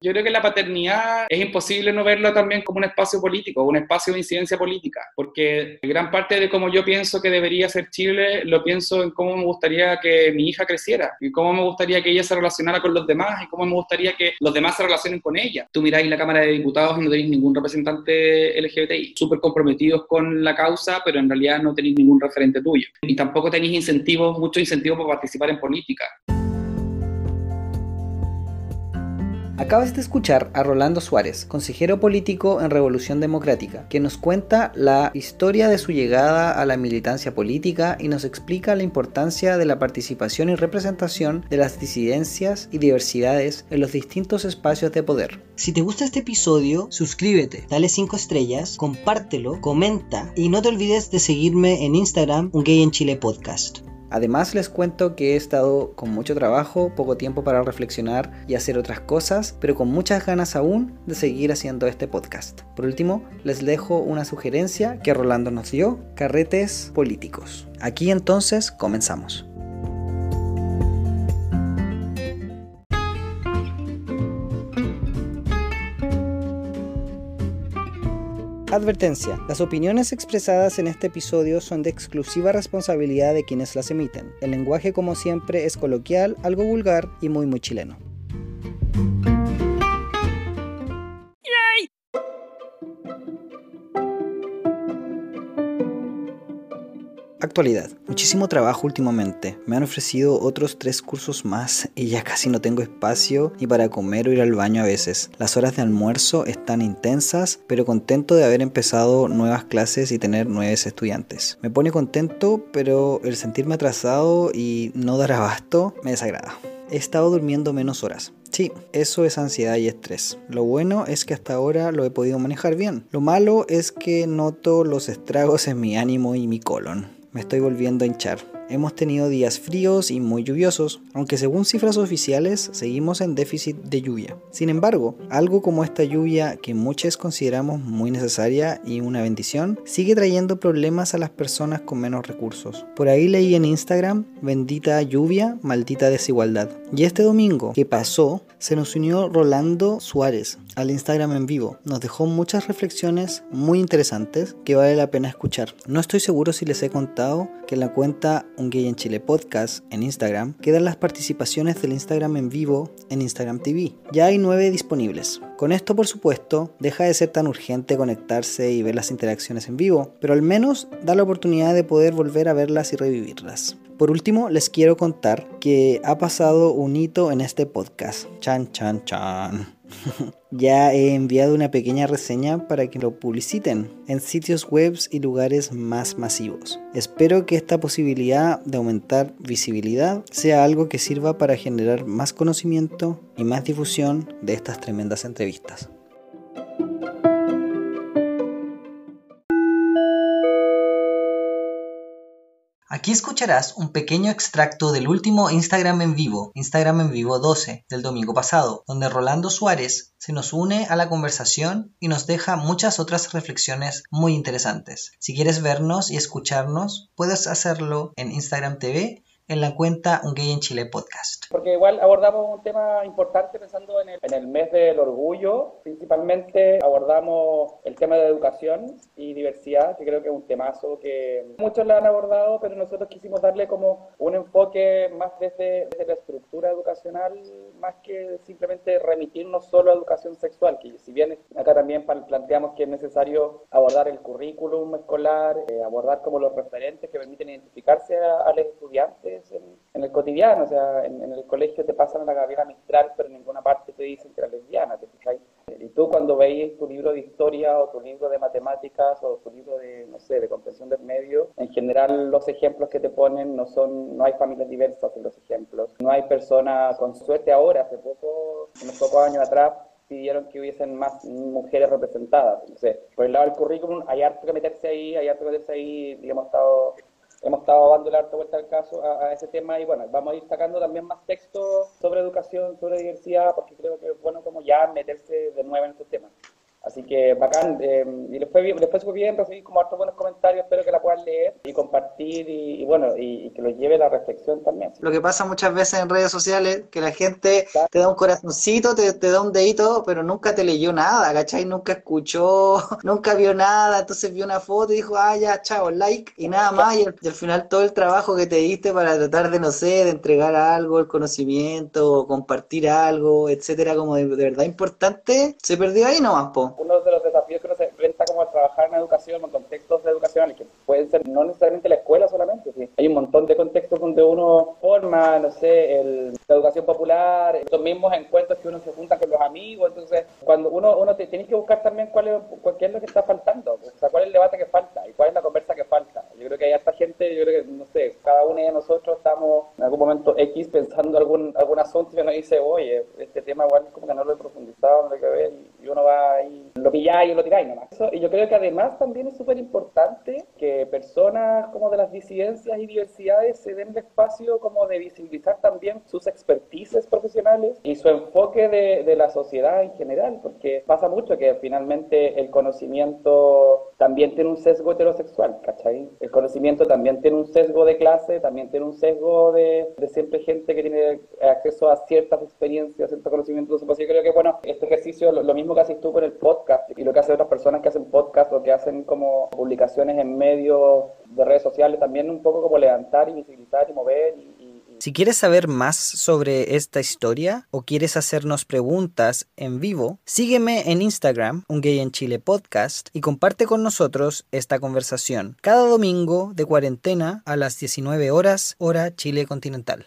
Yo creo que la paternidad es imposible no verlo también como un espacio político, un espacio de incidencia política, porque gran parte de cómo yo pienso que debería ser Chile, lo pienso en cómo me gustaría que mi hija creciera, y cómo me gustaría que ella se relacionara con los demás, y cómo me gustaría que los demás se relacionen con ella. Tú miráis la Cámara de Diputados y no tenéis ningún representante LGBTI, súper comprometidos con la causa, pero en realidad no tenéis ningún referente tuyo. Y tampoco tenéis incentivos, muchos incentivos para participar en política. Acabas de escuchar a Rolando Suárez, consejero político en Revolución Democrática, que nos cuenta la historia de su llegada a la militancia política y nos explica la importancia de la participación y representación de las disidencias y diversidades en los distintos espacios de poder. Si te gusta este episodio, suscríbete, dale 5 estrellas, compártelo, comenta y no te olvides de seguirme en Instagram, Un Gay en Chile Podcast. Además les cuento que he estado con mucho trabajo, poco tiempo para reflexionar y hacer otras cosas, pero con muchas ganas aún de seguir haciendo este podcast. Por último, les dejo una sugerencia que Rolando nos dio, carretes políticos. Aquí entonces comenzamos. Advertencia. Las opiniones expresadas en este episodio son de exclusiva responsabilidad de quienes las emiten. El lenguaje como siempre es coloquial, algo vulgar y muy muy chileno. Actualidad. Muchísimo trabajo últimamente. Me han ofrecido otros tres cursos más y ya casi no tengo espacio ni para comer o ir al baño a veces. Las horas de almuerzo están intensas, pero contento de haber empezado nuevas clases y tener nuevos estudiantes. Me pone contento, pero el sentirme atrasado y no dar abasto me desagrada. He estado durmiendo menos horas. Sí, eso es ansiedad y estrés. Lo bueno es que hasta ahora lo he podido manejar bien. Lo malo es que noto los estragos en mi ánimo y mi colon me estoy volviendo a hinchar. Hemos tenido días fríos y muy lluviosos, aunque según cifras oficiales seguimos en déficit de lluvia. Sin embargo, algo como esta lluvia que muchos consideramos muy necesaria y una bendición, sigue trayendo problemas a las personas con menos recursos. Por ahí leí en Instagram, bendita lluvia, maldita desigualdad. Y este domingo que pasó, se nos unió Rolando Suárez al Instagram en vivo. Nos dejó muchas reflexiones muy interesantes que vale la pena escuchar. No estoy seguro si les he contado que en la cuenta Un Gay en Chile Podcast en Instagram quedan las participaciones del Instagram en vivo en Instagram TV. Ya hay nueve disponibles. Con esto, por supuesto, deja de ser tan urgente conectarse y ver las interacciones en vivo, pero al menos da la oportunidad de poder volver a verlas y revivirlas. Por último, les quiero contar que ha pasado un hito en este podcast. Chan, chan, chan. ya he enviado una pequeña reseña para que lo publiciten en sitios web y lugares más masivos. Espero que esta posibilidad de aumentar visibilidad sea algo que sirva para generar más conocimiento y más difusión de estas tremendas entrevistas. Aquí escucharás un pequeño extracto del último Instagram en vivo, Instagram en vivo 12, del domingo pasado, donde Rolando Suárez se nos une a la conversación y nos deja muchas otras reflexiones muy interesantes. Si quieres vernos y escucharnos, puedes hacerlo en Instagram TV en la cuenta Un Gay en Chile podcast. Porque igual abordamos un tema importante pensando en el, en el, mes del orgullo, principalmente abordamos el tema de educación y diversidad, que creo que es un temazo que muchos lo han abordado, pero nosotros quisimos darle como un enfoque más desde, desde la estructura educacional, más que simplemente remitirnos solo a educación sexual, que si bien acá también planteamos que es necesario abordar el currículum escolar, eh, abordar como los referentes que permiten identificarse a los estudiantes, en, el cotidiano, o sea, en, el colegio te pasan a la Gabriela Mistral, pero en ninguna parte te dicen que era lesbiana, ¿te Y tú cuando veis tu libro de historia o tu libro de matemáticas o tu libro de, no sé, de comprensión del medio, en general los ejemplos que te ponen no son, no hay familias diversas en los ejemplos, no hay personas, con suerte ahora, hace poco, unos pocos años atrás, pidieron que hubiesen más mujeres representadas. Por el lado del currículum hay harto que meterse ahí, hay harto que meterse ahí, digamos, estado hemos estado dando harta vuelta al caso a, ese tema y bueno, vamos a ir sacando también más textos sobre educación, sobre diversidad, porque creo que es bueno como ya meterse de nuevo en estos temas. Así que bacán, eh, y después, después fue bien, recibí como hartos buenos comentarios, espero que la puedan leer y compartir y, bueno, y, que lo lleve a la reflexión también. Lo que pasa muchas veces en redes sociales, que la gente te da un corazoncito, te, te da un dedito, pero nunca te leyó nada, ¿cachai? Nunca escuchó, nunca vio nada, entonces vio una foto y dijo, ah, ya, chao, like, y nada más, y al, final todo el trabajo que te diste para tratar de, no sé, de entregar algo, el conocimiento, compartir algo, etcétera, como de, verdad importante, se perdió ahí nomás, po. Uno de los desafíos que uno se enfrenta como a trabajar en educación, en contextos educacionales, que pueden ser no necesariamente la escuela solamente, ¿sí? hay un montón de contextos donde uno forma, no sé, el, la educación popular, estos mismos encuentros que uno se junta con los amigos, entonces cuando uno, uno te, tienes que buscar también cuál es, cuál es lo que está faltando, o sea, cuál es el debate que falta y cuál es la conversa que falta. Yo creo que hay esta gente, yo creo que, no sé, cada uno de nosotros estamos en algún momento X pensando algún, algún asunto y uno dice, oye, este tema igual como que no lo he profundizado, no lo que ver, pilláis y lo tiráis nomás. Y yo creo que además también es súper importante que personas como de las disidencias y diversidades se den el espacio como de visibilizar también sus expertices profesionales y su enfoque de, de la sociedad en general, porque pasa mucho que finalmente el conocimiento también tiene un sesgo heterosexual, ¿cachai? El conocimiento también tiene un sesgo de clase, también tiene un sesgo de, de siempre gente que tiene acceso a ciertas experiencias, ciertos conocimientos. Entonces, yo creo que, bueno, este ejercicio, lo, mismo que haces tú con el podcast y lo que hacen otras personas que hacen podcast o que hacen como publicaciones en medios de redes sociales, también un poco como levantar y visibilizar y mover y, si quieres saber más sobre esta historia o quieres hacernos preguntas en vivo, sígueme en Instagram, Un Gay en Chile Podcast, y comparte con nosotros esta conversación cada domingo de cuarentena a las 19 horas, hora Chile continental.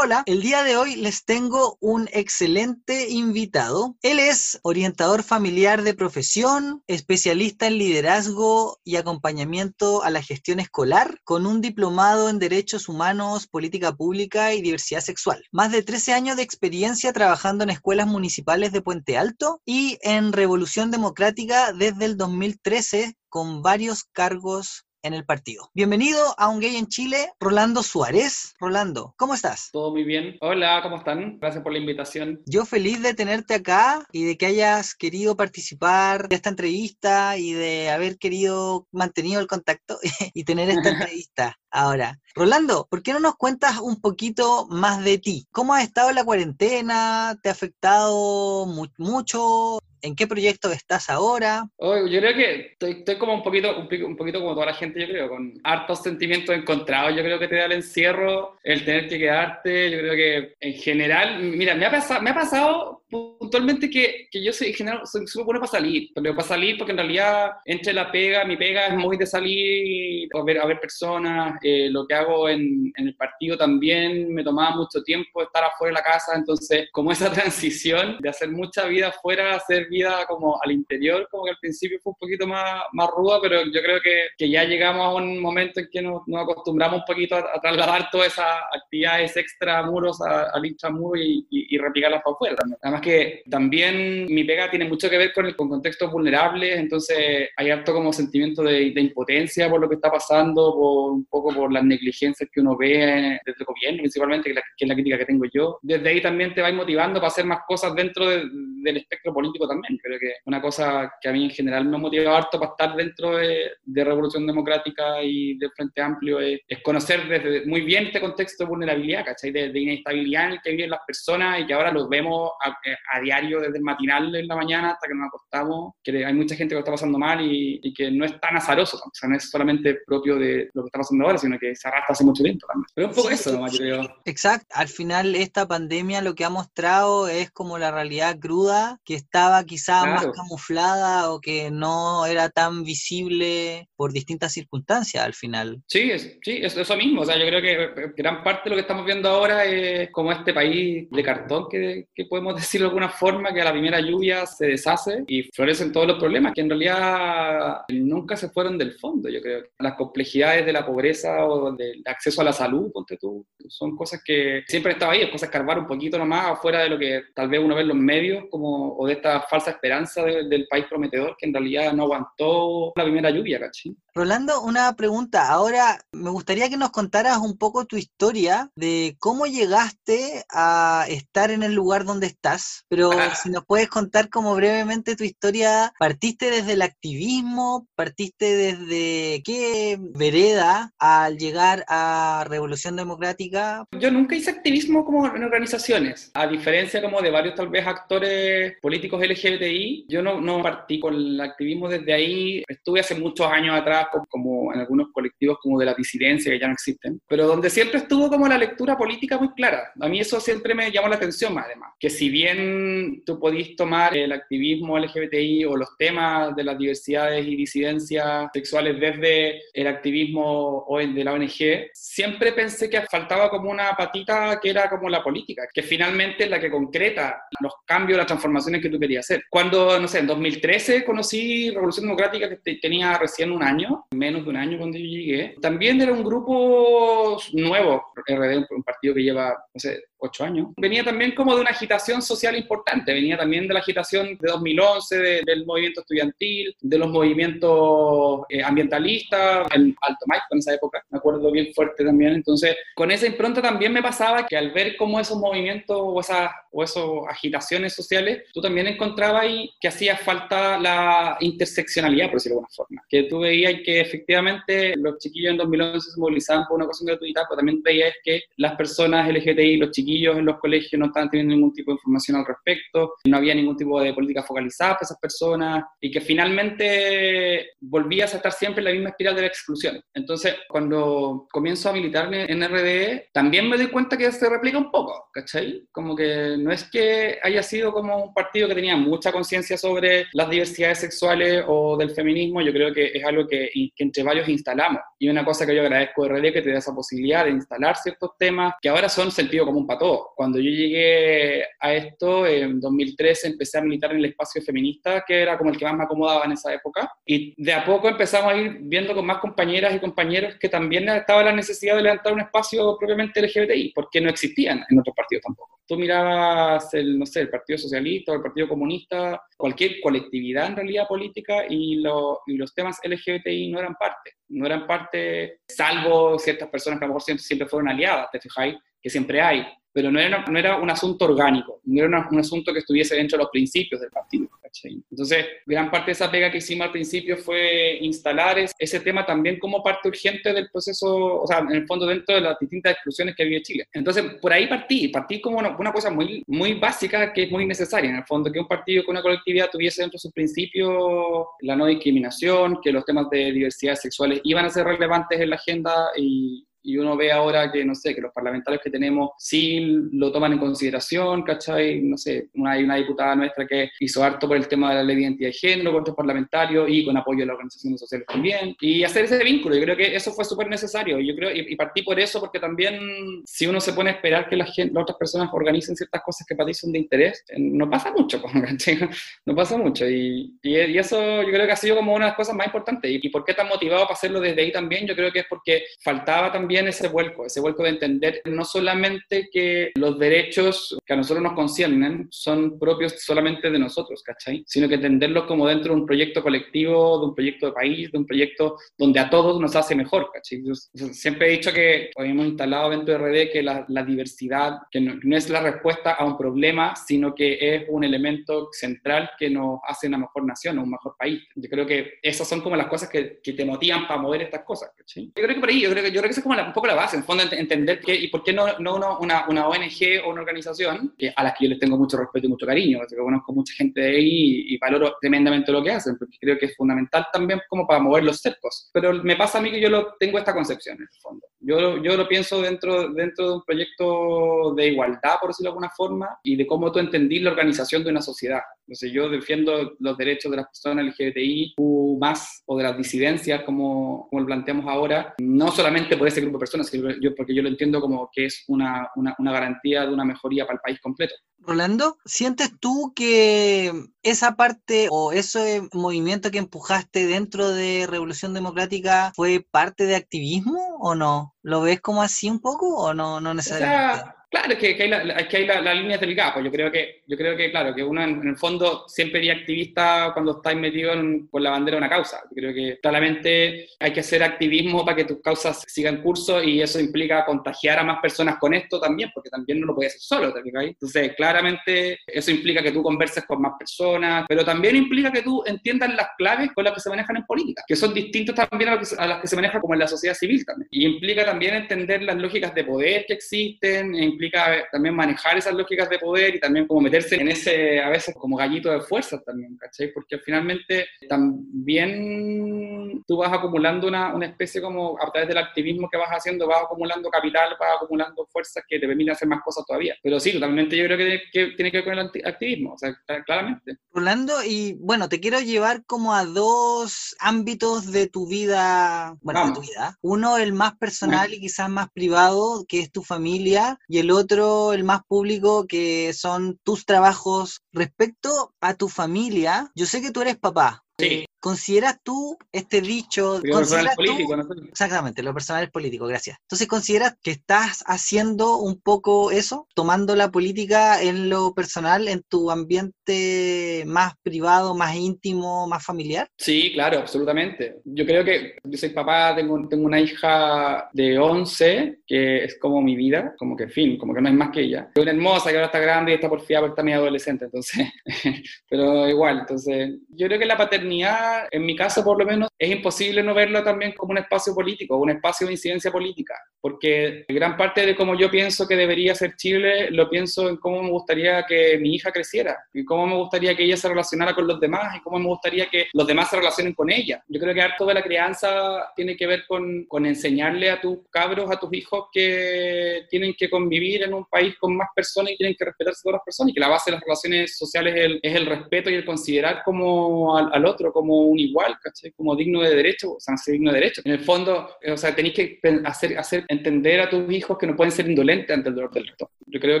Hola. El día de hoy les tengo un excelente invitado. Él es orientador familiar de profesión, especialista en liderazgo y acompañamiento a la gestión escolar, con un diplomado en Derechos Humanos, Política Pública y Diversidad Sexual. Más de 13 años de experiencia trabajando en escuelas municipales de Puente Alto y en Revolución Democrática desde el 2013 con varios cargos en el partido. Bienvenido a Un Gay en Chile, Rolando Suárez. Rolando, ¿cómo estás? Todo muy bien. Hola, ¿cómo están? Gracias por la invitación. Yo feliz de tenerte acá y de que hayas querido participar de esta entrevista y de haber querido mantenido el contacto y tener esta entrevista. Ahora, Rolando, ¿por qué no nos cuentas un poquito más de ti? ¿Cómo has estado en la cuarentena? ¿Te ha afectado mucho? ¿En qué proyecto estás ahora? yo creo que estoy, como un poquito, un, poquito como toda la gente, yo creo, con hartos sentimientos encontrados. Yo creo que te da el encierro, el tener que quedarte. Yo creo que en general, mira, me ha pasado, me ha pasado puntualmente que, que yo soy, en general soy súper bueno para salir, pero para salir porque en realidad entre la pega, mi pega es muy de salir a ver, a ver personas, eh, lo que hago en, en, el partido también me tomaba mucho tiempo estar afuera de la casa, entonces como esa transición de hacer mucha vida afuera, hacer vida como al interior, como que al principio fue un poquito más, más ruda, pero yo creo que, que ya llegamos a un momento en que nos, nos acostumbramos un poquito a, trasladar todas esas actividades extra muros al intramuro y, y, y replicarlas para afuera también. Además que también mi pega tiene mucho que ver con, el, con contextos vulnerables, entonces hay harto como sentimiento de, de, impotencia por lo que está pasando, por un poco por las negligencias que uno ve desde el gobierno, principalmente, que, es la crítica que tengo yo. Desde ahí también te va motivando para hacer más cosas dentro del espectro político también. Creo que una cosa que a mí en general me ha motivado harto para estar dentro de, de Revolución Democrática y del Frente Amplio es, conocer desde muy bien este contexto de vulnerabilidad, ¿cachai? De, de inestabilidad en el que viven las personas y que ahora los vemos a, a diario desde el matinal en la mañana hasta que nos acostamos, que hay mucha gente que lo está pasando mal y, y que no es tan azaroso, o sea, no es solamente propio de lo que está pasando ahora, sino que se arrastra hace mucho tiempo también. Pero un poco eso, nomás, creo. Exacto, al final esta pandemia lo que ha mostrado es como la realidad cruda, que estaba quizá más camuflada o que no era tan visible por distintas circunstancias al final. Sí, es, sí, es eso mismo, o sea, yo creo que gran parte de lo que estamos viendo ahora es como este país de cartón, que, que podemos decirlo alguna forma que a la primera lluvia se deshace y florecen todos los problemas que en realidad nunca se fueron del fondo, yo creo. Las complejidades de la pobreza o del acceso a la salud, ponte tú, son cosas que siempre están ahí, es cosa escarbar un poquito nomás afuera de lo que tal vez uno ve en los medios como, o de falsas falsa esperanza del país prometedor que en realidad no aguantó la primera lluvia, ¿cachai? Rolando, una pregunta. Ahora me gustaría que nos contaras un poco tu historia de cómo llegaste a estar en el lugar donde estás, pero Ah. si nos puedes contar como brevemente tu historia, ¿partiste desde el activismo? ¿Partiste desde qué vereda al llegar a Revolución Democrática? Yo nunca hice activismo como en organizaciones, a diferencia como de varios tal vez actores políticos LGBTI, yo no, no partí con el activismo desde ahí, estuve hace muchos años atrás como, como en algunos colectivos como de la disidencia que ya no existen, pero donde siempre estuvo como la lectura política muy clara. A mí eso siempre me llamó la atención más además, que si bien tú podís tomar el activismo LGBTI o los temas de las diversidades y disidencias sexuales desde el activismo de la ONG, siempre pensé que faltaba como una patita que era como la política, que finalmente es la que concreta los cambios, las transformaciones que tú querías hacer. Cuando, no sé, en 2013 conocí Revolución Democrática, que te- tenía recién un año, menos de un año cuando yo llegué, también era un grupo nuevo, RD, un partido que lleva, no sé, ocho años. Venía también como de una agitación social importante, venía también de la agitación de 2011, de- del movimiento estudiantil, de los movimientos eh, ambientalistas, el Alto Maipo en esa época, me acuerdo bien fuerte también. Entonces, con esa impronta también me pasaba que al ver cómo esos movimientos o esas o esas agitaciones sociales, tú también encontrabas que hacía falta la interseccionalidad, por decirlo de alguna forma. Que tú veías que efectivamente los chiquillos en 2011 se movilizaban por una cuestión gratuita, pero también veías que las personas LGTBI, los chiquillos en los colegios no estaban teniendo ningún tipo de información al respecto, no había ningún tipo de política focalizada para esas personas y que finalmente volvías a estar siempre en la misma espiral de la exclusión. Entonces, cuando comienzo a militarme en RDE, también me doy cuenta que se replica un poco, ¿cachai? Como que no es que haya sido como un partido que tenía mucha conciencia sobre las diversidades sexuales o del feminismo, yo creo que es algo que, que entre varios instalamos. Y una cosa que yo agradezco de RD que te da esa posibilidad de instalar ciertos temas que ahora son sentido común para todos. Cuando yo llegué a esto, en 2013 empecé a militar en el espacio feminista, que era como el que más me acomodaba en esa época, y de a poco empezamos a ir viendo con más compañeras y compañeros que también estaba la necesidad de levantar un espacio propiamente LGBTI, porque no existían en otros partidos tampoco. Tú mirabas el, no sé, el Partido Socialista el Partido Comunista, cualquier colectividad en realidad política, y, lo- y los temas LGBTI no eran parte, no eran parte, salvo ciertas personas que a lo mejor siempre, siempre fueron aliadas, te fijáis, que siempre hay, pero no era, no era un asunto orgánico, no era un asunto que estuviese dentro de los principios del partido. ¿cachai? Entonces, gran parte de esa pega que hicimos al principio fue instalar es- ese tema también como parte urgente del proceso, o sea, en el fondo dentro de las distintas exclusiones que vive Chile. Entonces, por ahí partí, partí como una, una cosa muy, muy básica que es muy necesaria, en el fondo, que un partido con una colectividad tuviese dentro de sus principios la no discriminación, que los temas de diversidad sexuales iban a ser relevantes en la agenda y, y uno ve ahora que, no sé, que los parlamentarios que tenemos sí lo toman en consideración, ¿cachai? No sé, una, hay una diputada nuestra que hizo harto por el tema de la ley de identidad de género con otros parlamentarios y con apoyo de las organizaciones sociales también. Y hacer ese vínculo, yo creo que eso fue súper necesario. Yo creo, y, y partí por eso, porque también si uno se pone a esperar que la gente, las otras personas organicen ciertas cosas que para ti son de interés, eh, no pasa mucho, ¿cachai? No pasa mucho. Y, y, y eso yo creo que ha sido como una de las cosas más importantes. Y, y por qué tan motivado para hacerlo desde ahí también, yo creo que es porque faltaba también ese vuelco, ese vuelco de entender no solamente que los derechos que a nosotros nos conciernen son propios solamente de nosotros, ¿cachai? Sino que entenderlos como dentro de un proyecto colectivo, de un proyecto de país, de un proyecto donde a todos nos hace mejor, ¿cachai? Yo siempre he dicho que hoy hemos instalado dentro de RD que la, la diversidad, que no, no es la respuesta a un problema, sino que es un elemento central que nos hace una mejor nación, un mejor país. Yo creo que esas son como las cosas que, que te motivan para mover estas cosas, ¿cachai? Yo creo que por ahí, yo creo que, yo creo que esa es como la, un poco la base, en fondo, ent entender que, y por qué no, no uno, una, una, ONG o una organización que, a las que yo les tengo mucho respeto y mucho cariño, porque conozco mucha gente de ahí y, y, valoro tremendamente lo que hacen, porque creo que es fundamental también como para mover los cercos. Pero me pasa a mí que yo lo, tengo esta concepción en el fondo. Yo, yo lo pienso dentro, dentro de un proyecto de igualdad, por decirlo de alguna forma, y de cómo tú entendís la organización de una sociedad. Entonces yo defiendo los derechos de las personas LGBTI más o de las disidencias, como, como lo planteamos ahora, no solamente por ese grupo de personas, sino yo, porque yo lo entiendo como que es una, una, una garantía de una mejoría para el país completo. Rolando, ¿sientes tú que esa parte o ese movimiento que empujaste dentro de Revolución Democrática fue parte de activismo o no? ¿Lo ves como así un poco o no, no necesariamente? O sea, Claro, es que, que hay, la, que hay la, la línea delgada. Pues yo creo que, yo creo que, claro, que uno en, el fondo siempre es activista cuando está metido en, con la bandera de una causa. Yo creo que claramente hay que hacer activismo para que tus causas sigan curso y eso implica contagiar a más personas con esto también, porque también no lo puedes hacer solo, Entonces, claramente eso implica que tú converses con más personas, pero también implica que tú entiendas las claves con las que se manejan en política, que son distintos también a, a las que se manejan como en la sociedad civil también. Y implica también entender las lógicas de poder que existen, e implica también manejar esas lógicas de poder y también como meterse en ese, a veces, como gallito de fuerzas también, ¿cachai? Porque finalmente también tú vas acumulando una, una especie como, a través del activismo que vas haciendo, vas acumulando capital, vas acumulando fuerzas que te permiten hacer más cosas todavía. Pero sí, totalmente yo creo que, que tiene que ver con el activismo, o sea, claramente. Rolando, y bueno, te quiero llevar como a dos ámbitos de tu vida, bueno, de tu vida. Uno, el más personal y quizás más privado, que es tu familia, y el otro, el más público, que son tus trabajos. Respecto a tu familia, yo sé que tú eres papá. Sí. ¿Consideras tú este dicho? Lo personal ¿consideras tú- político, ¿no? Exactamente, lo personal es político, gracias. Entonces, ¿consideras que estás haciendo un poco eso? Tomando la política en lo personal, en tu ambiente más privado, más íntimo, más familiar? Sí, claro, absolutamente. Yo creo que yo soy papá, tengo, tengo una hija de 11, que es como mi vida, como que fin, como que no hay más que ella. Es una hermosa que ahora está grande y está por fiar porque está medio adolescente, entonces, pero igual, entonces, yo creo que la paternidad, en mi caso por lo menos, es imposible no verlo también como un espacio político, un espacio de incidencia política, porque gran parte de cómo yo pienso que debería ser Chile, lo pienso en cómo me gustaría que mi hija creciera, y cómo me gustaría que ella se relacionara con los demás, y cómo me gustaría que los demás se relacionen con ella. Yo creo que harto de la crianza tiene que ver con, con enseñarle a tus cabros, a tus hijos, que tienen que convivir en un país con más personas y tienen que respetarse a todas las personas, y que la base de las relaciones sociales es el, es el respeto y el considerar como al, al otro como un igual. Como digno de derecho, o sea, digno de derecho. En el fondo, o sea, tenéis que hacer, hacer entender a tus hijos que no pueden ser indolentes ante el dolor del resto. Yo creo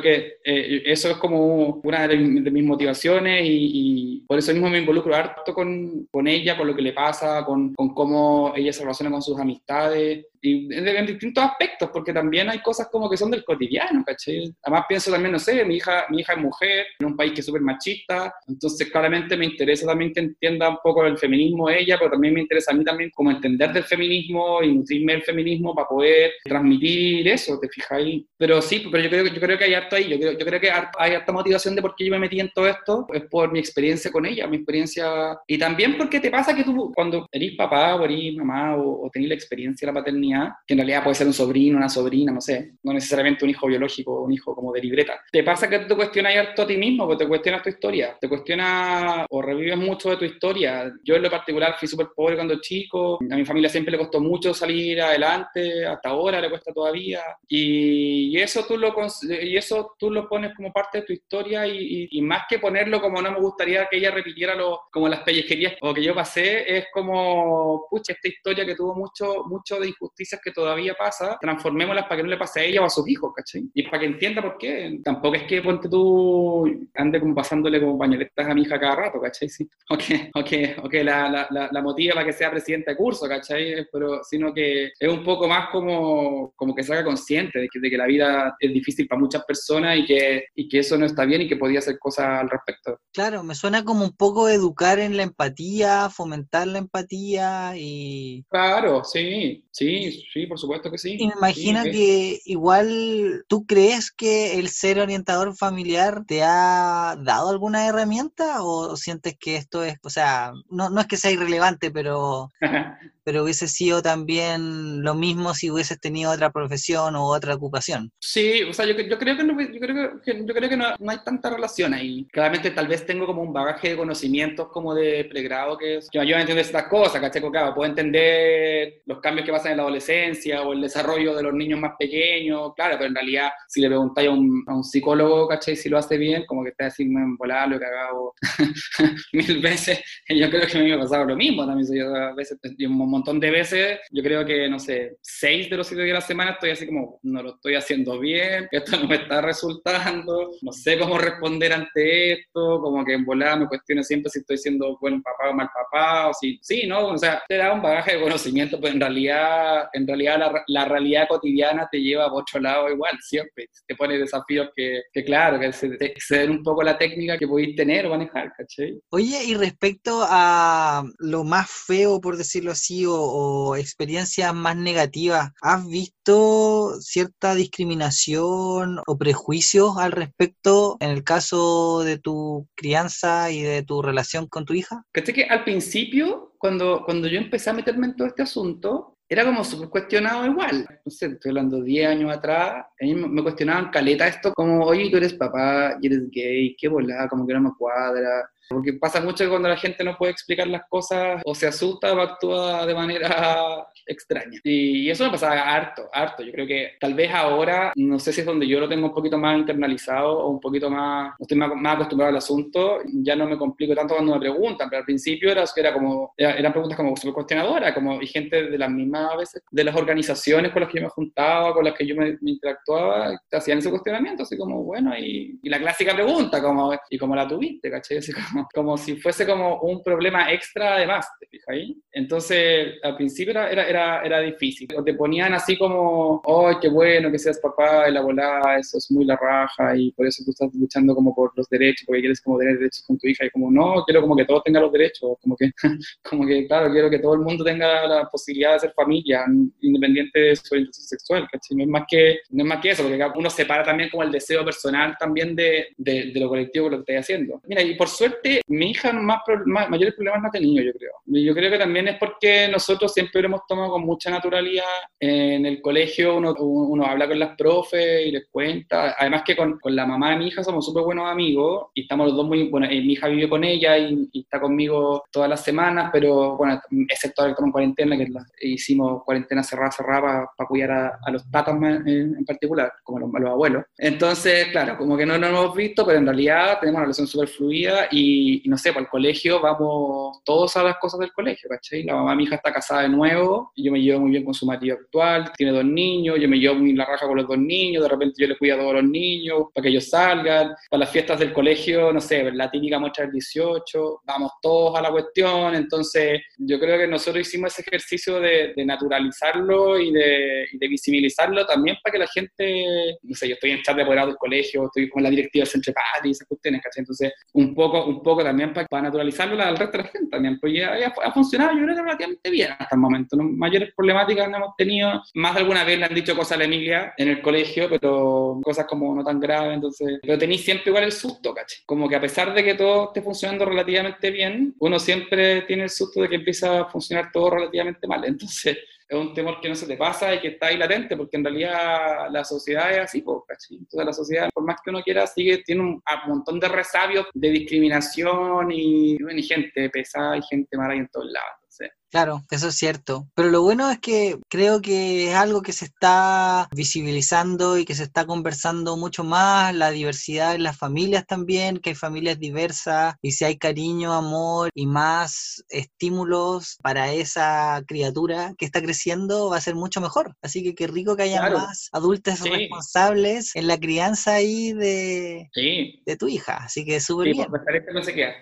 que eh, eso es como una de, mis motivaciones y, y por eso mismo me involucro harto con, con ella, con lo que le pasa, con, con cómo ella se relaciona con sus amistades y en, en distintos aspectos, porque también hay cosas como que son del cotidiano, ¿cachai? Además pienso también, no sé, mi hija, mi hija es mujer, en un país que es súper machista, entonces claramente me interesa también que entienda un poco el feminismo ella, pero también me interesa a mí también como entender del feminismo y nutrirme del feminismo para poder transmitir eso, ¿te fijáis? Pero sí, pero yo creo, yo creo que hay harto ahí, yo creo, yo creo que hay harta motivación de por qué yo me metí en todo esto, es por mi experiencia con ella, mi experiencia, y también porque te pasa que tú cuando eres papá o eres mamá o, o tenés la experiencia de la paternidad, que en realidad puede ser un sobrino, una sobrina, no sé, no necesariamente un hijo biológico, un hijo como de libreta, te pasa que tú te cuestionas harto a ti mismo, porque te cuestionas tu historia, te cuestionas o revives mucho de tu historia. Yo en lo particular fui súper pobre cuando chico, a mi familia siempre le costó mucho salir adelante, hasta ahora le cuesta todavía, y, y eso, tú lo, y eso tú lo pones como parte de tu historia y, y- y más que ponerlo como no me gustaría que ella repitiera lo, como las pellizquerías o que yo pasé, es como, pucha, esta historia que tuvo mucho, mucho de injusticias que todavía pasa, transformémoslas para que no le pase a ella o a sus hijos, ¿cachai? Y para que entienda por qué. Tampoco es que ponte tú ande como pasándole como pañoletas a mi hija cada rato, ¿cachai? Sí. O que, o que, o que la, la, la, la motiva para que sea presidenta de curso, ¿cachai? Pero, sino que es un poco más como, como que se haga consciente de que, de que la vida es difícil para muchas personas y que, y que eso no está bien y que podía hacer cosas al respecto. Claro, me suena como un poco educar en la empatía, fomentar la empatía y, Claro, sí, sí, sí, por supuesto que sí. y me imagino Sí, es- que igual tú crees que el ser orientador familiar te ha dado alguna herramienta o sientes que esto es, o sea, no, no es que sea irrelevante, pero, pero hubiese sido también lo mismo si hubieses tenido otra profesión o otra ocupación. Sí, o sea, yo, yo creo que no, yo creo que, yo creo que no, no hay tanta relación ahí. Claramente tal vez tengo como un bagaje de conocimientos como de pregrado que, es- ayuda a entender estas cosas, ¿cachai? Claro, puedo entender los cambios que pasan en la adolescencia o el desarrollo de los niños más pequeños, claro, pero en realidad si le preguntáis a un, a un psicólogo, ¿cachai? Si lo hace bien, como que está haciendo en volar lo que hago mil veces, yo creo que a mí me ha pasado lo mismo también, soy- a veces en montón de veces, yo creo que, no sé, seis de los siete días de la semana estoy así como, no lo estoy haciendo bien, esto no me está resultando, no sé cómo responder ante esto, como que en volada me cuestiono siempre si estoy siendo buen papá o mal papá, o si, sí, ¿no? O sea, te da un bagaje de conocimiento, pero en realidad, en realidad la, la realidad cotidiana te lleva a otro lado igual, siempre, te pone desafíos que, que claro, que se exceden un poco la técnica que podéis tener o manejar, ¿cachai? Oye, y respecto a lo más feo, por decirlo así, o, experiencias más negativas, ¿has visto cierta discriminación o prejuicios al respecto en el caso de tu crianza y de tu relación con tu hija? ¿Cachai que al principio, cuando, cuando yo empecé a meterme en todo este asunto, era como súper cuestionado igual. No sé, estoy hablando 10 años atrás, a mí me cuestionaban caleta esto como, oye, tú eres papá y eres gay, qué volada, como que no me cuadra. Porque pasa mucho que cuando la gente no puede explicar las cosas o se asusta o actúa de manera extraña. Y, eso me pasaba harto, harto. Yo creo que tal vez ahora, no sé si es donde yo lo tengo un poquito más internalizado o un poquito más, estoy más, más acostumbrado al asunto, ya no me complico tanto cuando me preguntan, pero al principio era, era como, eran preguntas como súper cuestionadoras, como y gente de las mismas veces, de las organizaciones con las que yo me juntaba, con las que yo me, interactuaba, te hacían ese cuestionamiento, así como, bueno, y, y, la clásica pregunta, como, ¿y cómo la tuviste? ¿Cachai? Así como, como si fuese como un problema extra además, ¿te fijas ahí? Entonces, al principio era, era era, difícil. O te ponían así como, ¡ay, qué bueno que seas papá! Y la volada, eso es muy la raja y por eso tú estás luchando como por los derechos, porque quieres como tener derechos con tu hija. Y como, no, quiero como que todos tengan los derechos. Como que, como que claro, quiero que todo el mundo tenga la posibilidad de ser familia, independiente de su orientación sexual, ¿cachai? No es más que, no es más que eso, porque uno separa también como el deseo personal también de, de, de lo colectivo que lo que estás haciendo. Mira, y por suerte, mi hija más, más, mayores problemas no ha tenido, yo creo. Y yo creo que también es porque nosotros siempre hemos tomado con mucha naturalidad. En el colegio uno, uno habla con las profes y les cuenta. Además que con, con la mamá de mi hija somos súper buenos amigos y estamos los dos muy... Bueno, eh, mi hija vive con ella y, está conmigo todas las semanas, pero bueno, excepto ahora que en cuarentena, que hicimos cuarentena cerrada, cerrada para cuidar a, los tatas en, particular, como los, los, abuelos. Entonces, claro, como que no nos hemos visto, pero en realidad tenemos una relación súper fluida y, no sé, para el colegio vamos todos a las cosas del colegio, ¿cachai? La mamá de mi hija está casada de nuevo y yo me llevo muy bien con su marido actual, tiene dos niños, yo me llevo muy la raja con los dos niños, de repente yo le cuido a todos los niños para que ellos salgan, para las fiestas del colegio, no sé, la típica muestra del 18, vamos todos a la cuestión, entonces yo creo que nosotros hicimos ese ejercicio de, naturalizarlo y de, y de, visibilizarlo también para que la gente, no sé, yo estoy en chat de apoderado del colegio, estoy con la directiva del Centro Party, esas cuestiones, ¿cachai? Entonces, un poco, un poco también para, para naturalizarlo al resto de la gente también, pues ya, ha funcionado yo creo que relativamente bien hasta el momento, ¿no? mayores problemáticas no hemos tenido. Más de alguna vez le han dicho cosas a la Emilia en el colegio, pero cosas como no tan graves, entonces... Pero tenéis siempre igual el susto, ¿caché? Como que a pesar de que todo esté funcionando relativamente bien, uno siempre tiene el susto de que empieza a funcionar todo relativamente mal. Entonces es un temor que no se te pasa y que está ahí latente, porque en realidad la sociedad es así, ¿cachai? Entonces la sociedad, por más que uno quiera, sigue, tiene un, montón de resabios de discriminación y, y gente pesada y gente mala ahí en todos lados. Claro, eso es cierto. Pero lo bueno es que creo que es algo que se está visibilizando y que se está conversando mucho más, la diversidad en las familias también, que hay familias diversas y si hay cariño, amor y más estímulos para esa criatura que está creciendo, va a ser mucho mejor. Así que qué rico que haya más adultos responsables en la crianza ahí de, de tu hija. Así que súper bien. No se queda.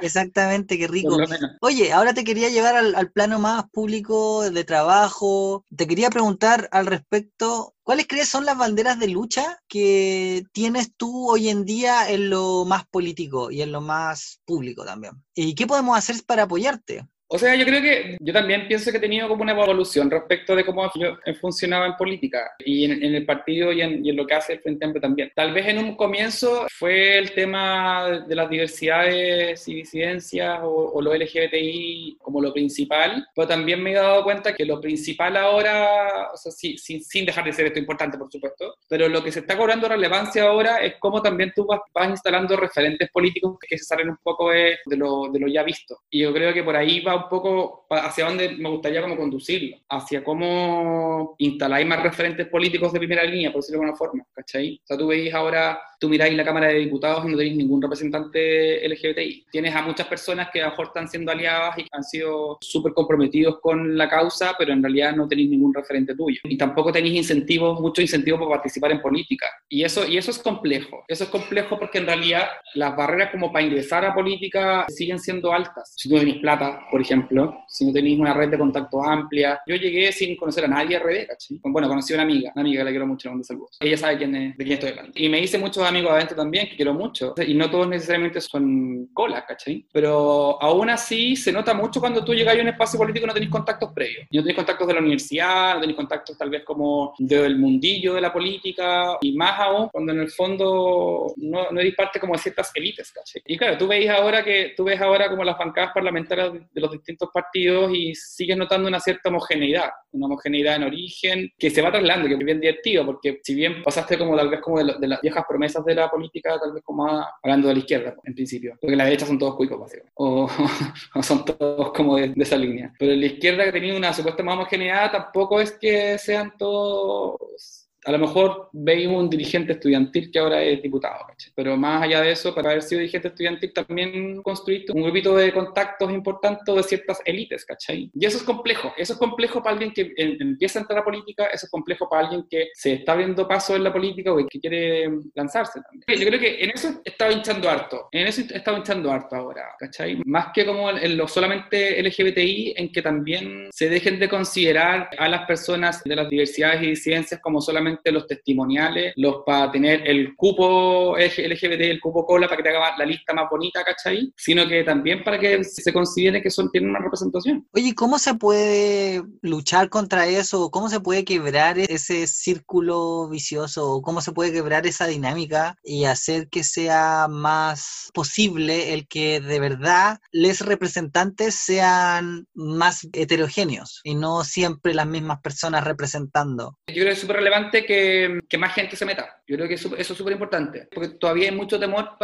Exactamente, qué rico. Oye, ahora te quería llevar al al plano más público de trabajo, te quería preguntar al respecto, ¿cuáles crees son las banderas de lucha que tienes tú hoy en día en lo más político y en lo más público también? ¿Y qué podemos hacer para apoyarte? O sea, yo creo que yo también pienso que he tenido como una evolución respecto de cómo yo funcionaba en política y en, el partido y en, lo que hace el Frente Amplio también. Tal vez en un comienzo fue el tema de las diversidades y disidencias o, lo LGBTI como lo principal, pero también me he dado cuenta que lo principal ahora, o sea, sí, sin dejar de ser esto importante, por supuesto, pero lo que se está cobrando relevancia ahora es cómo también tú vas, instalando referentes políticos que se salen un poco de, lo, de lo ya visto. Y yo creo que por ahí va un poco hacia dónde me gustaría como conducirlo, hacia cómo instalar más referentes políticos de primera línea, por decirlo de alguna forma, ¿cachai? O sea, tú veis ahora tú miráis la Cámara de Diputados y no tenéis ningún representante LGBTI. Tienes a muchas personas que a lo mejor están siendo aliadas y han sido súper comprometidos con la causa, pero en realidad no tenéis ningún referente tuyo. Y tampoco tenéis incentivos, muchos incentivos para participar en política. Y eso, y eso es complejo. Eso es complejo porque en realidad las barreras como para ingresar a política siguen siendo altas. Si no tenéis plata, por ejemplo, si no tenéis una red de contactos amplia. Yo llegué sin conocer a nadie a RD, ¿cachai? Bueno, conocí a una amiga, una amiga que la quiero mucho, le mando saludos. Ella sabe quién es, de quién estoy hablando. Y me hice muchos amigos adentro también, que quiero mucho. Y no todos necesariamente son colas, ¿cachai? Pero aún así se nota mucho cuando tú llegas a un espacio político y no tenéis contactos previos. No tenéis contactos de la universidad, no tenéis contactos tal vez como del mundillo de la política, y más aún cuando en el fondo no, no eres parte como de ciertas élites, ¿cachai? Y claro, tú veis ahora que, tú ves ahora como las bancadas parlamentarias de los distintos partidos y sigues notando una cierta homogeneidad, una homogeneidad en origen que se va trasladando, que es bien divertido, porque si bien pasaste como tal vez como de, las viejas promesas de la política, tal vez como hablando de la izquierda, en principio, porque la derecha son todos cuicos, básicamente, o, son todos como de, esa línea. Pero la izquierda que tenía una supuesta más homogeneidad tampoco es que sean todos a lo mejor veis un dirigente estudiantil que ahora es diputado, pero más allá de eso, para haber sido dirigente estudiantil también construiste un grupito de contactos importantes de ciertas élites, ¿cachai? Y eso es complejo, eso es complejo para alguien que empieza a entrar a política, eso es complejo para alguien que se está abriendo paso en la política o que quiere lanzarse también. Yo creo que en eso estaba hinchando harto, en eso estaba hinchando harto ahora, ¿cachai? Más que como en lo solamente LGBTI, en que también se dejen de considerar a las personas de las diversidades y disidencias como solamente los testimoniales, los para tener el cupo LGBT, el cupo cola, para que te haga la lista más bonita, ¿cachai? Sino que también para que se considere que son, tienen una representación. Oye, ¿cómo se puede luchar contra eso? ¿Cómo se puede quebrar ese círculo vicioso? ¿Cómo se puede quebrar esa dinámica y hacer que sea más posible el que de verdad les representantes sean más heterogéneos y no siempre las mismas personas representando? Yo creo que es súper relevante que, más gente se meta. Yo creo que eso, es súper importante, porque todavía hay mucho temor,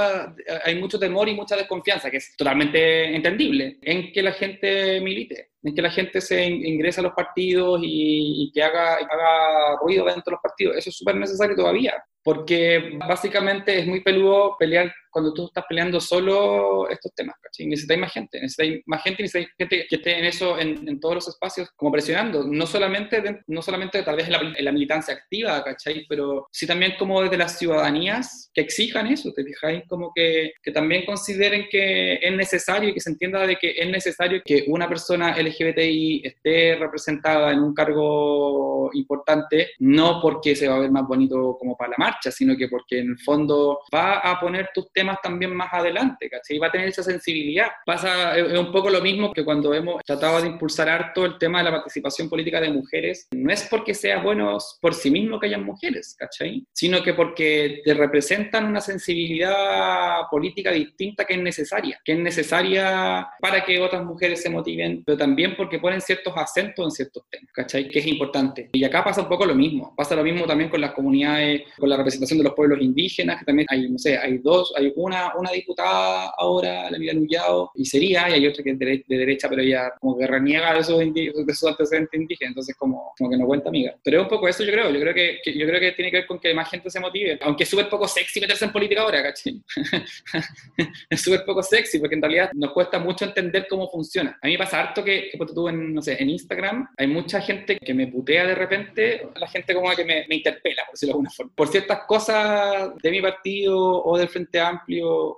hay mucho temor y mucha desconfianza, que es totalmente entendible, en que la gente milite en que la gente se ingrese a los partidos y, que haga, haga ruido dentro de los partidos. Eso es súper necesario todavía, porque básicamente es muy peludo pelear cuando tú estás peleando solo estos temas, ¿cachai? Necesitáis más gente, necesitáis más gente, necesitáis gente que esté en eso, en, todos los espacios, como presionando, no solamente, no solamente tal vez en la, militancia activa, ¿cachai? Pero sí también como desde las ciudadanías que exijan eso, ¿te fijáis? Como que, que también consideren que es necesario y que se entienda de que es necesario que una persona LGBTI esté representada en un cargo importante, no porque se va a ver más bonito como para la marcha, sino que porque en el fondo va a poner tus temas también más adelante, ¿cachai? Va a tener esa sensibilidad. Pasa, es un poco lo mismo que cuando hemos tratado de impulsar harto el tema de la participación política de mujeres, no es porque sea bueno por sí mismo que hayan mujeres, ¿cachai? Sino que porque te representan una sensibilidad política distinta que es necesaria, que es necesaria para que otras mujeres se motiven, pero también porque ponen ciertos acentos en ciertos temas, ¿cachai? Que es importante. Y acá pasa un poco lo mismo. Pasa lo mismo también con las comunidades, con la representación de los pueblos indígenas, que también hay, no sé, hay dos, hay una, una diputada ahora, la Miguel Nullado, y sería, y hay otra que es de, derecha, pero ella como que reniega de esos, de sus antecedentes indígenas, entonces como, como que no cuenta amiga. Pero es un poco eso yo creo, yo creo que, yo creo que tiene que ver con que más gente se motive, aunque es súper poco sexy meterse en política ahora, ¿cachai? es súper poco sexy, porque en realidad nos cuesta mucho entender cómo funciona. A mí me pasa harto que, que tú en, no sé, en Instagram, hay mucha gente que me putea de repente, la gente como que me, me interpela, por decirlo de alguna forma, por ciertas cosas de mi partido o del Frente Amplio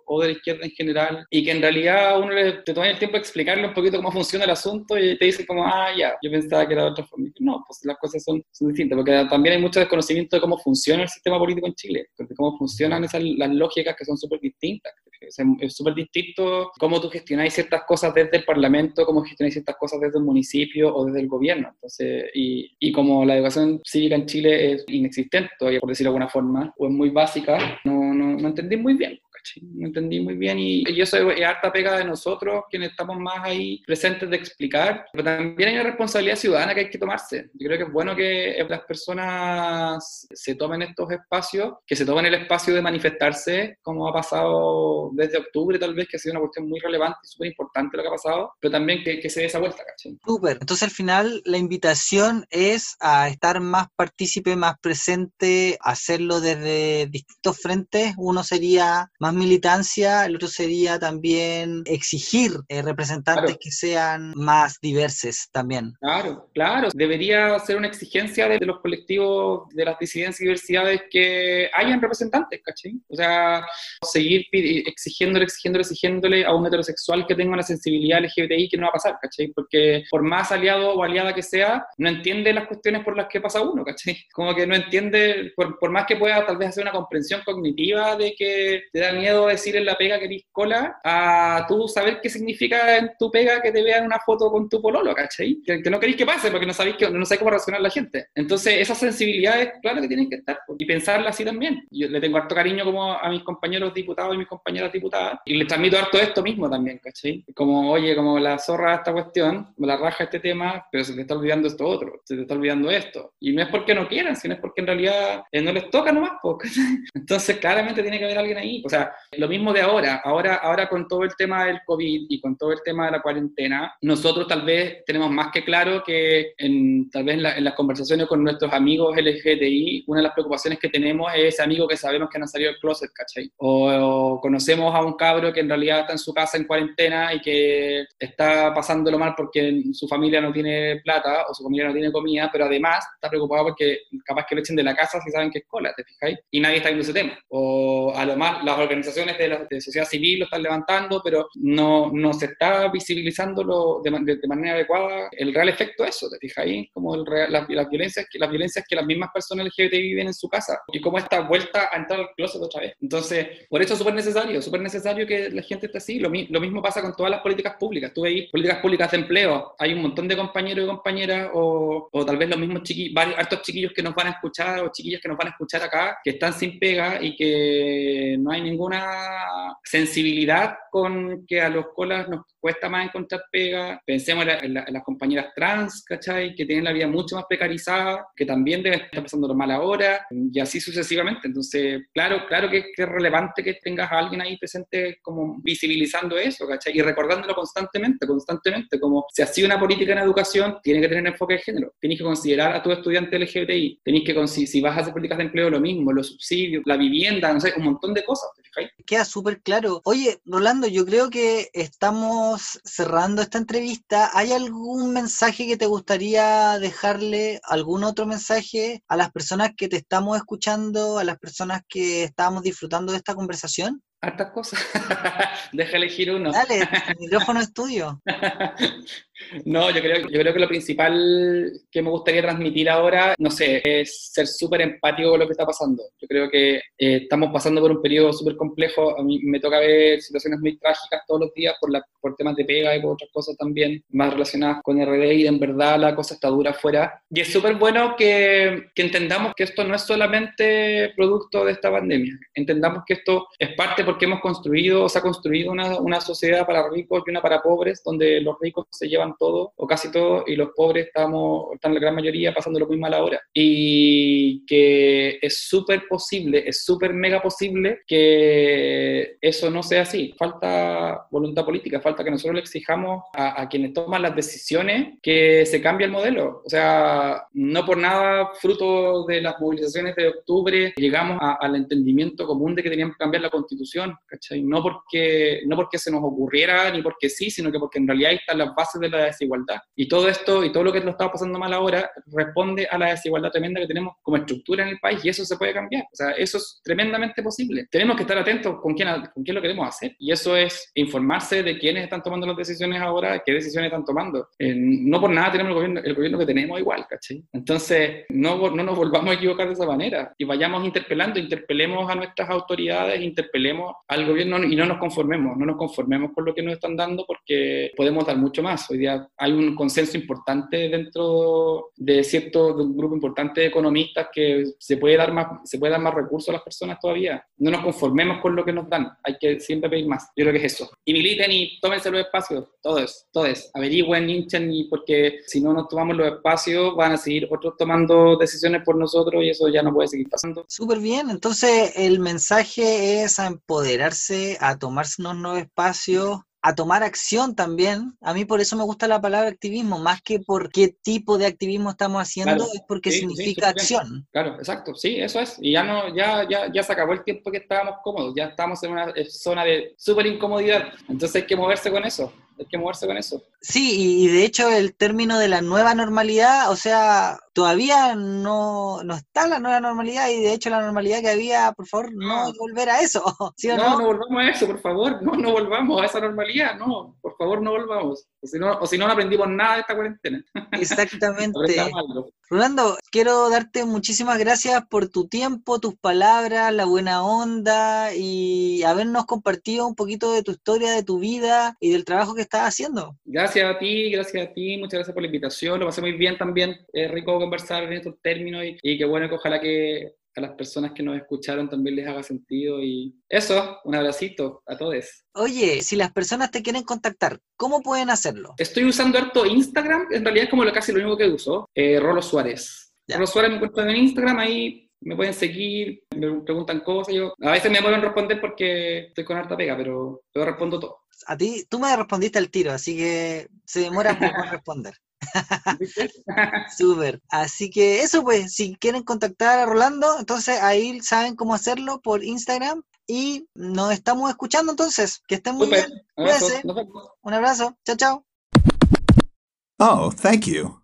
o de la izquierda en general, y que en realidad uno le, te toma el tiempo de explicarle un poquito cómo funciona el asunto y te dice como, ah, ya, yo pensaba que era de otra forma. No, pues las cosas son, son distintas, porque también hay mucho desconocimiento de cómo funciona el sistema político en Chile, de cómo funcionan esas las lógicas que son súper distintas. Es súper distinto cómo tú gestionáis ciertas cosas desde el Parlamento, cómo gestionáis ciertas cosas desde el municipio o desde el gobierno. Entonces, y, y como la educación cívica en Chile es inexistente por decirlo de alguna forma, o es muy básica, no, no, no entendí muy bien. ¿Cachai? No entendí muy bien y, y eso es, harta pega de nosotros, quienes estamos más ahí presentes de explicar, pero también hay una responsabilidad ciudadana que hay que tomarse. Yo creo que es bueno que las personas se tomen estos espacios, que se tomen el espacio de manifestarse, como ha pasado desde octubre tal vez, que ha sido una cuestión muy relevante y súper importante lo que ha pasado, pero también que, que se dé esa vuelta, ¿cachai? Súper. Entonces al final la invitación es a estar más partícipe, más presente, hacerlo desde distintos frentes. Uno sería más militancia, el otro sería también exigir eh, representantes que sean más diversos también. Claro, claro. Debería ser una exigencia de, los colectivos de las disidencias y diversidades que hayan representantes, ¿cachai? O sea, seguir exigiéndole, exigiéndole, exigiéndole a un heterosexual que tenga una sensibilidad LGBTI que no va a pasar, ¿cachai? Porque por más aliado o aliada que sea, no entiende las cuestiones por las que pasa uno, ¿cachai? Como que no entiende, por, por más que pueda tal vez hacer una comprensión cognitiva de que te da miedo decir en la pega que eres cola, a tú saber qué significa en tu pega que te vean una foto con tu pololo, ¿cachai? Que, no queréis que pase porque no sabéis, que, no sabéis cómo reaccionar la gente. Entonces, esas sensibilidades, claro que tienen que estar, y pensarlas así también. Yo le tengo harto cariño como a mis compañeros diputados y mis compañeras diputadas, y les transmito harto esto mismo también, ¿cachai? Como, oye, como la zorra esta cuestión, la raja este tema, pero se te está olvidando esto otro, se te está olvidando esto. Y no es porque no quieran, sino es porque en realidad eh, no les toca nomás, Entonces, claramente tiene que haber alguien ahí. O sea, lo mismo de ahora, ahora, ahora con todo el tema del COVID y con todo el tema de la cuarentena, nosotros tal vez tenemos más que claro que en, tal vez en, las conversaciones con nuestros amigos LGTI, una de las preocupaciones que tenemos es ese amigo que sabemos que no salió del closet, ¿cachai? O, conocemos a un cabro que en realidad está en su casa en cuarentena y que está pasándolo mal porque su familia no tiene plata o su familia no tiene comida, pero además está preocupado porque capaz que lo echen de la casa si saben que es cola, ¿te fijáis? Y nadie está viendo ese tema. O a lo más las organizaciones de la de sociedad civil lo están levantando, pero no, no se está visibilizando de, de, manera adecuada el real efecto de eso, ¿te fijáis? Como el las, violencias, que, las violencias que las mismas personas LGBT viven en su casa y cómo esta vuelta a entrar al closet otra vez. Entonces, por eso es súper necesario, súper necesario que la gente esté así. Lo, lo, mismo pasa con todas las políticas públicas. Tú veis políticas públicas de empleo, hay un montón de compañeros y compañeras o, o tal vez los mismos chiquillos, varios, hartos chiquillos que nos van a escuchar o chiquillas que nos van a escuchar acá, que están sin pega y que no hay ninguna sensibilidad con que a los colas nos cuesta más encontrar pega. Pensemos en, las compañeras trans, ¿cachai? Que tienen la vida mucho más precarizada, que también deben estar pasando mal ahora, y así sucesivamente. Entonces, claro, claro que, es relevante que tengas a alguien ahí presente como visibilizando eso, ¿cachai? Y recordándolo constantemente, constantemente, como si sido una política en educación, tiene que tener enfoque de género. Tienes que considerar a tu estudiante LGBTI, tienes que, si vas a hacer políticas de empleo, lo mismo, los subsidios, la vivienda, no sé, un montón de cosas, Queda súper claro. Oye, Rolando, yo creo que estamos cerrando esta entrevista. ¿Hay algún mensaje que te gustaría dejarle, algún otro mensaje a las personas que te estamos escuchando, a las personas que estamos disfrutando de esta conversación? Hartas cosas. Deja elegir uno. Dale, el micrófono es tuyo. No, yo creo, que lo principal que me gustaría transmitir ahora, no sé, es ser súper empático con lo que está pasando. Yo creo que eh, estamos pasando por un periodo súper complejo. A mí me toca ver situaciones muy trágicas todos los días por, por temas de pega y por otras cosas también, más relacionadas con RD y en verdad la cosa está dura afuera. Y es súper bueno que, que entendamos que esto no es solamente producto de esta pandemia. Entendamos que esto es parte porque hemos construido, o se ha construido una, una sociedad para ricos y una para pobres, donde los ricos se llevan todo o casi todo y los pobres estamos, están la gran mayoría pasándolo muy mal ahora. Y que es súper posible, es súper mega posible que eso no sea así. Falta voluntad política, falta que nosotros le exijamos a, quienes toman las decisiones que se cambie el modelo. O sea, no por nada, fruto de las movilizaciones de octubre, llegamos al entendimiento común de que teníamos que cambiar la constitución, ¿cachai? No porque, no porque se nos ocurriera ni porque sí, sino que porque en realidad están las bases de la desigualdad. Y todo esto y todo lo que nos está pasando mal ahora responde a la desigualdad tremenda que tenemos como estructura en el país y eso se puede cambiar. O sea, eso es tremendamente posible. Tenemos que estar atentos con quién, con quién lo queremos hacer y eso es informarse de quiénes están tomando las decisiones ahora, qué decisiones están tomando. Eh, no por nada tenemos el gobierno, el gobierno que tenemos igual, ¿cachai? Entonces, no, no nos volvamos a equivocar de esa manera y vayamos interpelando, interpelemos a nuestras autoridades, interpelemos al gobierno y no nos conformemos, no nos conformemos con lo que nos están dando porque podemos dar mucho más. Hoy día hay un consenso importante dentro de cierto de un grupo importante de economistas que se puede dar más se puede dar más recursos a las personas todavía. No nos conformemos con lo que nos dan hay que siempre pedir más. Yo creo que es eso. Y militen y tómense los espacios, todos, todos. Averigüen, hinchen, y porque si no nos tomamos los espacios, van a seguir otros tomando decisiones por nosotros y eso ya no puede seguir pasando. Súper bien, entonces el mensaje es a empoderarse, a tomarse unos nuevos espacios, a tomar acción también. A mí por eso me gusta la palabra activismo, más que por qué tipo de activismo estamos haciendo, es porque significa acción. Claro, exacto, sí, eso es. Y ya no, ya, ya, ya se acabó el tiempo que estábamos cómodos, ya estamos en una zona de súper incomodidad. Entonces hay que moverse con eso hay que moverse con eso. Sí, y de hecho el término de la nueva normalidad, o sea, todavía no, no está la nueva normalidad y de hecho la normalidad que había, por favor, no, volver a eso. no, no, no, volvamos a eso, por favor, no, no volvamos a esa normalidad, no, por favor, no volvamos. O si no, o si no, no aprendimos nada de esta cuarentena. Exactamente. Rolando, quiero darte muchísimas gracias por tu tiempo, tus palabras, la buena onda y habernos compartido un poquito de tu historia, de tu vida y del trabajo que estás haciendo. Gracias a ti, gracias a ti, muchas gracias por la invitación, lo pasé muy bien también, es rico conversar en estos términos y, y qué bueno que ojalá que a las personas que nos escucharon también les haga sentido y eso, un abracito a todos. Oye, si las personas te quieren contactar, ¿cómo pueden hacerlo? Estoy usando harto Instagram, en realidad es como lo, casi lo único que uso, eh, Rolo Suárez. Rolo Suárez me encuentran en Instagram, ahí me pueden seguir, me preguntan cosas, yo a veces me pueden responder porque estoy con harta pega, pero yo respondo todo. A ti, tú me respondiste al tiro, así que se demora poco en responder. Súper. Así que eso pues, si quieren contactar a Rolando, entonces ahí saben cómo hacerlo por Instagram y nos estamos escuchando entonces. Que estén muy bien. Un abrazo. Chao, chao. Oh, thank you.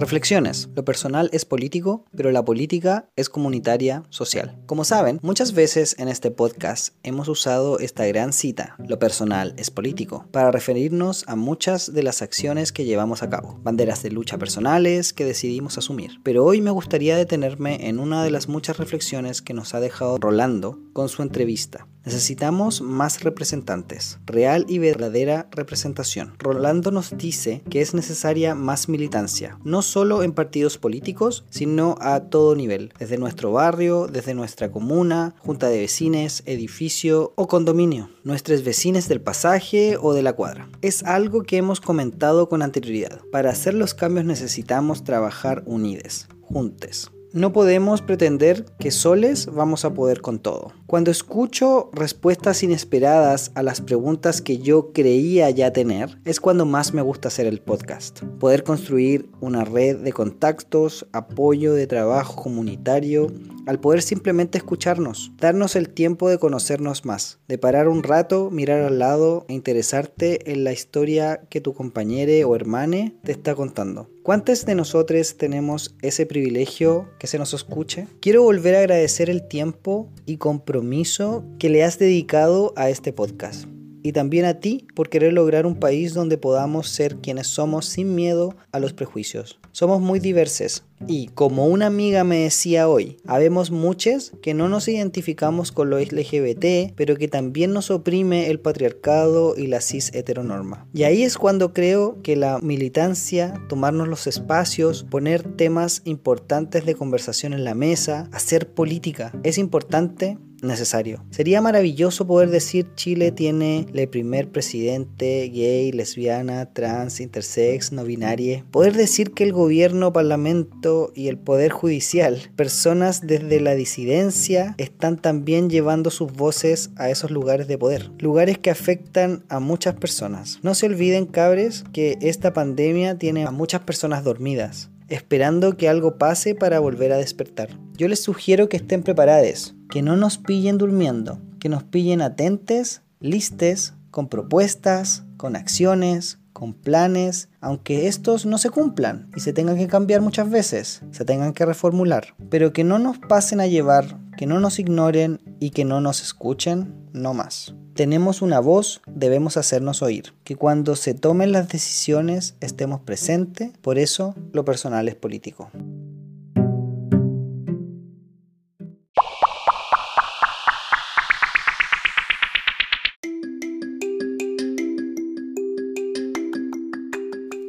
Reflexiones. Lo personal es político, pero la política es comunitaria, social. Como saben, muchas veces en este podcast hemos usado esta gran cita, lo personal es político, para referirnos a muchas de las acciones que llevamos a cabo, banderas de lucha personales que decidimos asumir. Pero hoy me gustaría detenerme en una de las muchas reflexiones que nos ha dejado Rolando con su entrevista. Necesitamos más representantes, real y verdadera representación. Rolando nos dice que es necesaria más militancia, no solo en partidos políticos, sino a todo nivel, desde nuestro barrio, desde nuestra comuna, junta de vecines, edificio o condominio, nuestros vecinos del pasaje o de la cuadra. Es algo que hemos comentado con anterioridad. Para hacer los cambios necesitamos trabajar unides, juntes. No podemos pretender que soles vamos a poder con todo. Cuando escucho respuestas inesperadas a las preguntas que yo creía ya tener, es cuando más me gusta hacer el podcast. Poder construir una red de contactos, apoyo de trabajo comunitario, al poder simplemente escucharnos, darnos el tiempo de conocernos más, de parar un rato, mirar al lado e interesarte en la historia que tu compañero o hermane te está contando. ¿Cuántos de nosotros tenemos ese privilegio que se nos escuche? Quiero volver a agradecer el tiempo y compromiso que le has dedicado a este podcast. Y también a ti por querer lograr un país donde podamos ser quienes somos sin miedo a los prejuicios. Somos muy diversos y como una amiga me decía hoy, habemos muchos que no nos identificamos con lo LGBT, pero que también nos oprime el patriarcado y la cis heteronorma. Y ahí es cuando creo que la militancia, tomarnos los espacios, poner temas importantes de conversación en la mesa, hacer política, es importante necesario. Sería maravilloso poder decir Chile tiene el primer presidente gay, lesbiana, trans, intersex, no binaria. Poder decir que el gobierno, parlamento y el poder judicial, personas desde la disidencia, están también llevando sus voces a esos lugares de poder. Lugares que afectan a muchas personas. No se olviden, cabres, que esta pandemia tiene a muchas personas dormidas esperando que algo pase para volver a despertar. Yo les sugiero que estén preparados, que no nos pillen durmiendo, que nos pillen atentes, listes, con propuestas, con acciones, con planes, aunque estos no se cumplan y se tengan que cambiar muchas veces, se tengan que reformular, pero que no nos pasen a llevar, que no nos ignoren y que no nos escuchen, no más. Tenemos una voz, debemos hacernos oír, que cuando se tomen las decisiones estemos presentes, por eso lo personal es político.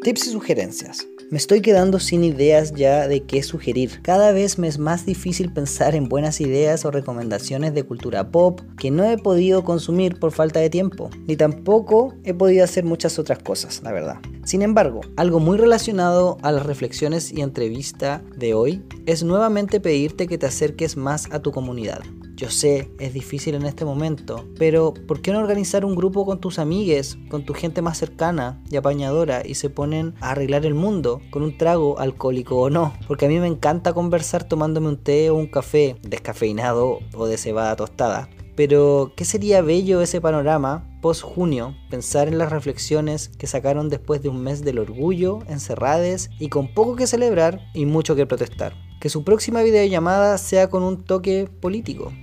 Tips y sugerencias. Me estoy quedando sin ideas ya de qué sugerir. Cada vez me es más difícil pensar en buenas ideas o recomendaciones de cultura pop que no he podido consumir por falta de tiempo, ni tampoco he podido hacer muchas otras cosas, la verdad. Sin embargo, algo muy relacionado a las reflexiones y entrevista de hoy es nuevamente pedirte que te acerques más a tu comunidad. Yo sé, es difícil en este momento, pero ¿por qué no organizar un grupo con tus amigues, con tu gente más cercana y apañadora y se ponen a arreglar el mundo con un trago alcohólico o no? Porque a mí me encanta conversar tomándome un té o un café descafeinado o de cebada tostada. Pero, ¿qué sería bello ese panorama post junio? Pensar en las reflexiones que sacaron después de un mes del orgullo, encerrades y con poco que celebrar y mucho que protestar. Que su próxima videollamada sea con un toque político.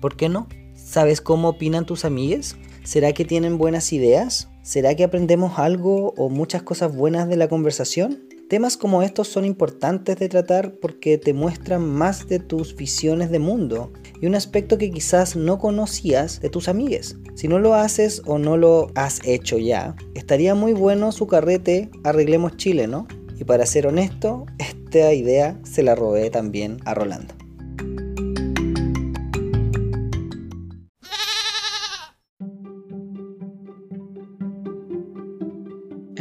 ¿Por qué no? ¿Sabes cómo opinan tus amigues? ¿Será que tienen buenas ideas? ¿Será que aprendemos algo o muchas cosas buenas de la conversación? Temas como estos son importantes de tratar porque te muestran más de tus visiones de mundo y un aspecto que quizás no conocías de tus amigues. Si no lo haces o no lo has hecho ya, estaría muy bueno su carrete Arreglemos Chile, ¿no? Y para ser honesto, esta idea se la robé también a Rolando.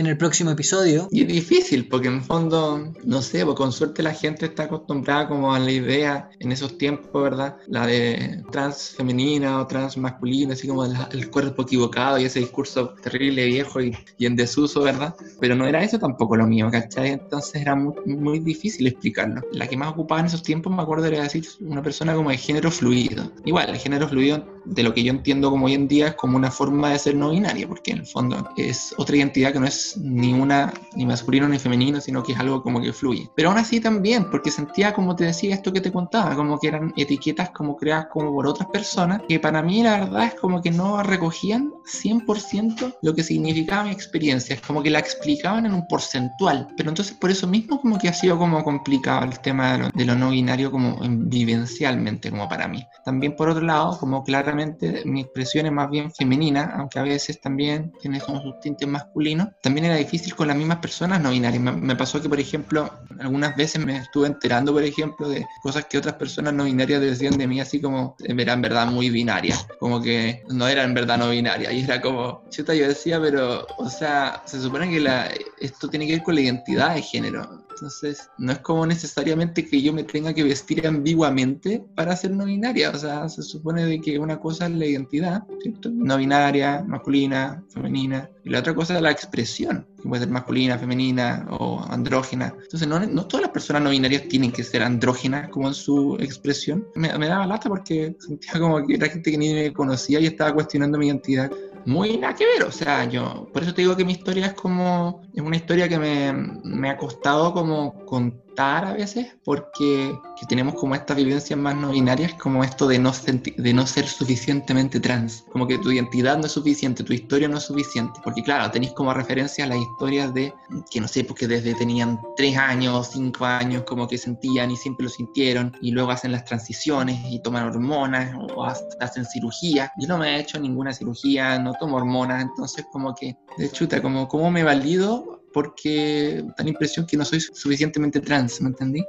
En el próximo episodio. Y es difícil, porque en fondo, no sé, pues con suerte la gente está acostumbrada como a la idea en esos tiempos, ¿verdad? La de trans femenina o trans masculina, así como el cuerpo equivocado y ese discurso terrible, viejo y, en desuso, ¿verdad? Pero no era eso tampoco lo mío, ¿cachai? Entonces era muy, muy difícil explicarlo. La que más ocupaba en esos tiempos, me acuerdo, era decir una persona como de género fluido. Igual, el género fluido, de lo que yo entiendo como hoy en día, es como una forma de ser no binaria, porque en el fondo es otra identidad que no es ni una, ni masculino ni femenino, sino que es algo como que fluye. Pero aún así también, porque sentía, como te decía, esto que te contaba, como que eran etiquetas como creadas como por otras personas, que para mí la verdad es como que no recogían 100% lo que significaba mi experiencia, es como que la explicaban en un porcentual. Pero entonces por eso mismo como que ha sido como complicado el tema de lo, de no binario como vivencialmente como para mí. También por otro lado, como claramente mi expresión es más bien femenina, aunque a veces también tiene como sus tintes masculinos, también era difícil con las mismas personas no binarias. Me, pasó que, por ejemplo, algunas veces me estuve enterando, por ejemplo, de cosas que otras personas no binarias decían de mí, así como era en verdad muy binaria, como que no era en verdad no binaria. Y era como, yo decía, pero, o sea, se supone que la, esto tiene que ver con la identidad de género. Entonces, no es como necesariamente que yo me tenga que vestir ambiguamente para ser no binaria. O sea, se supone de que una cosa es la identidad, ¿cierto? No binaria, masculina, femenina. Y la otra cosa es la expresión, que puede ser masculina, femenina o andrógena. Entonces, no, no todas las personas no binarias tienen que ser andrógenas como en su expresión. Me, me daba lata porque sentía como que era gente que ni me conocía y estaba cuestionando mi identidad muy nada que ver, o sea, yo, por eso te digo que mi historia es como, es una historia que me, me ha costado como con a veces porque tenemos como estas vivencias más no binarias, como esto de no, de no ser suficientemente trans, como que tu identidad no es suficiente, tu historia no es suficiente, porque claro, tenéis como referencia las historias de, que no sé, porque desde tenían tres años, cinco años, como que sentían y siempre lo sintieron, y luego hacen las transiciones y toman hormonas o hacen cirugía. Yo no me he hecho ninguna cirugía, no tomo hormonas, entonces como que, de chuta, como, como me valido porque da la impresión que no soy suficientemente trans, ¿me entendí?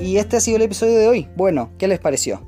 Y este ha sido el episodio de hoy. Bueno, ¿qué les pareció?